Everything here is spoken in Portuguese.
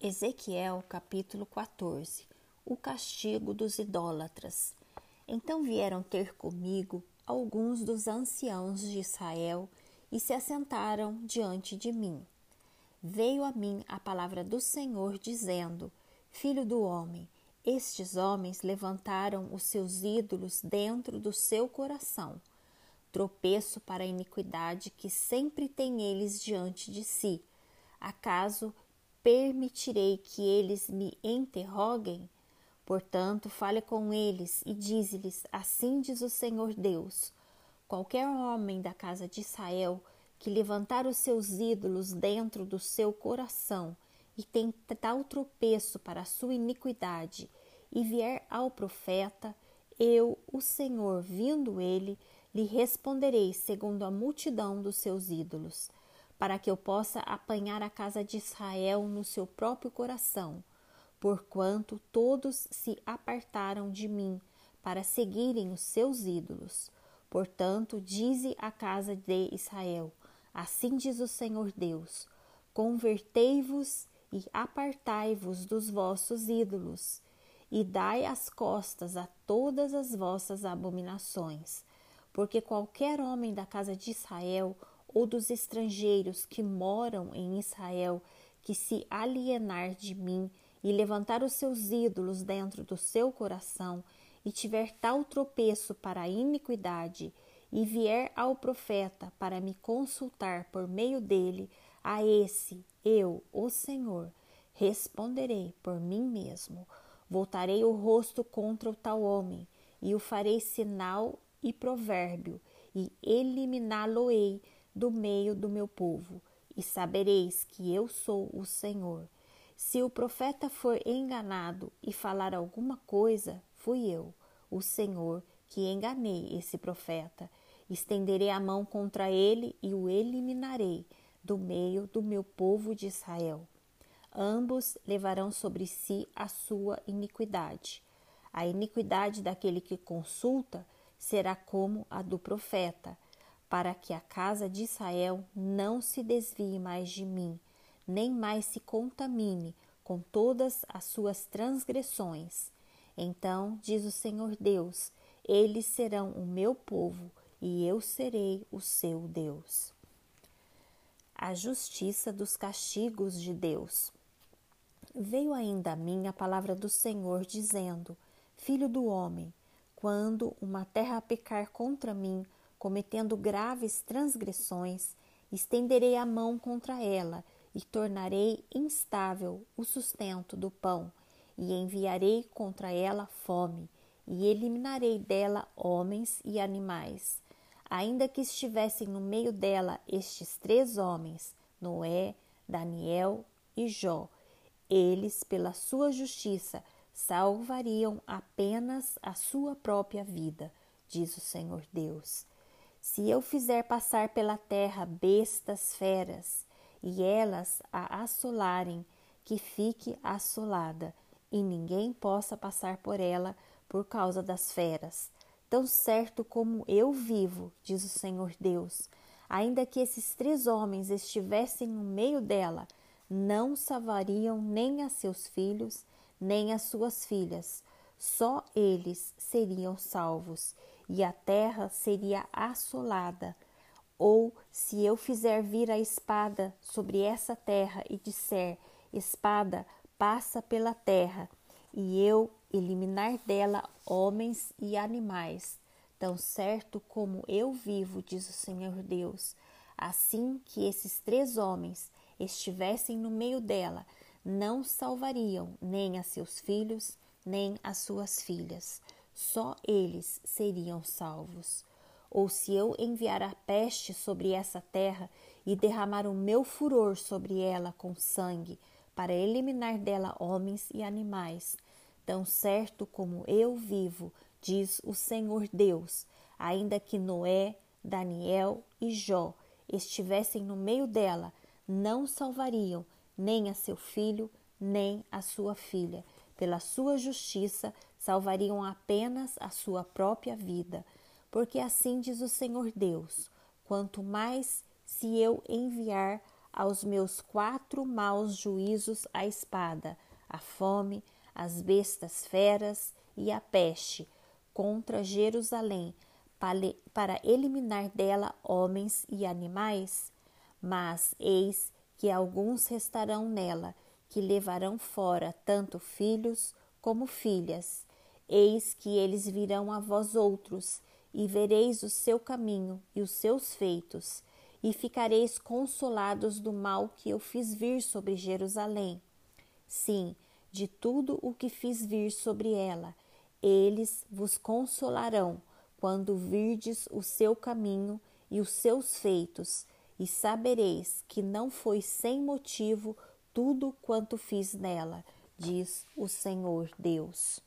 Ezequiel capítulo 14 O castigo dos idólatras. Então vieram ter comigo alguns dos anciãos de Israel e se assentaram diante de mim. Veio a mim a palavra do Senhor, dizendo: Filho do homem, estes homens levantaram os seus ídolos dentro do seu coração, tropeço para a iniquidade que sempre tem eles diante de si. Acaso permitirei que eles me interroguem? Portanto, fale com eles e dize-lhes: Assim diz o Senhor Deus: Qualquer homem da casa de Israel que levantar os seus ídolos dentro do seu coração e tem tal tropeço para a sua iniquidade, e vier ao profeta, eu, o Senhor, vindo ele, lhe responderei segundo a multidão dos seus ídolos para que eu possa apanhar a casa de Israel no seu próprio coração, porquanto todos se apartaram de mim para seguirem os seus ídolos. Portanto, dize a casa de Israel: Assim diz o Senhor Deus: Convertei-vos e apartai-vos dos vossos ídolos, e dai as costas a todas as vossas abominações, porque qualquer homem da casa de Israel ou dos estrangeiros que moram em Israel, que se alienar de mim e levantar os seus ídolos dentro do seu coração, e tiver tal tropeço para a iniquidade, e vier ao profeta para me consultar por meio dele, a esse eu, o Senhor, responderei por mim mesmo. Voltarei o rosto contra o tal homem, e o farei sinal e provérbio, e eliminá-lo-ei do meio do meu povo, e sabereis que eu sou o Senhor. Se o profeta for enganado e falar alguma coisa, fui eu, o Senhor, que enganei esse profeta. Estenderei a mão contra ele e o eliminarei do meio do meu povo de Israel. Ambos levarão sobre si a sua iniquidade. A iniquidade daquele que consulta será como a do profeta para que a casa de Israel não se desvie mais de mim, nem mais se contamine com todas as suas transgressões. Então, diz o Senhor Deus, eles serão o meu povo e eu serei o seu Deus. A justiça dos castigos de Deus. Veio ainda a mim a palavra do Senhor, dizendo: Filho do homem, quando uma terra pecar contra mim, cometendo graves transgressões, estenderei a mão contra ela e tornarei instável o sustento do pão, e enviarei contra ela fome, e eliminarei dela homens e animais. Ainda que estivessem no meio dela estes três homens, Noé, Daniel e Jó, eles, pela sua justiça, salvariam apenas a sua própria vida, diz o Senhor Deus. Se eu fizer passar pela terra bestas feras, e elas a assolarem, que fique assolada, e ninguém possa passar por ela por causa das feras. Tão certo como eu vivo, diz o Senhor Deus, ainda que esses três homens estivessem no meio dela, não salvariam nem a seus filhos, nem as suas filhas. Só eles seriam salvos e a terra seria assolada. Ou se eu fizer vir a espada sobre essa terra e disser: Espada, passa pela terra, e eu eliminar dela homens e animais, tão certo como eu vivo, diz o Senhor Deus, assim que esses três homens estivessem no meio dela, não salvariam nem a seus filhos, nem as suas filhas só eles seriam salvos. Ou se eu enviar a peste sobre essa terra e derramar o meu furor sobre ela com sangue, para eliminar dela homens e animais, tão certo como eu vivo, diz o Senhor Deus, ainda que Noé, Daniel e Jó estivessem no meio dela, não salvariam nem a seu filho, nem a sua filha. Pela sua justiça salvariam apenas a sua própria vida, porque assim diz o Senhor Deus: quanto mais se eu enviar aos meus quatro maus juízos a espada, a fome, as bestas feras e a peste contra Jerusalém, para eliminar dela homens e animais? Mas eis que alguns restarão nela, que levarão fora tanto filhos como filhas. Eis que eles virão a vós outros, e vereis o seu caminho e os seus feitos, e ficareis consolados do mal que eu fiz vir sobre Jerusalém. Sim, de tudo o que fiz vir sobre ela, eles vos consolarão quando virdes o seu caminho e os seus feitos, e sabereis que não foi sem motivo tudo quanto fiz nela, diz o Senhor Deus.